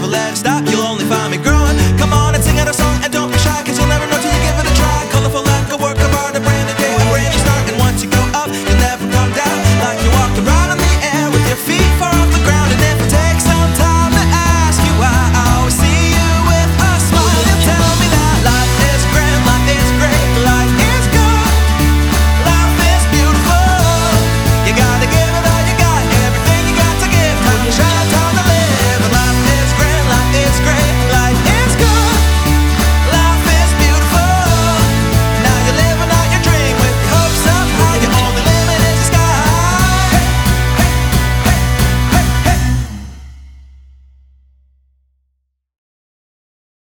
never let it stop you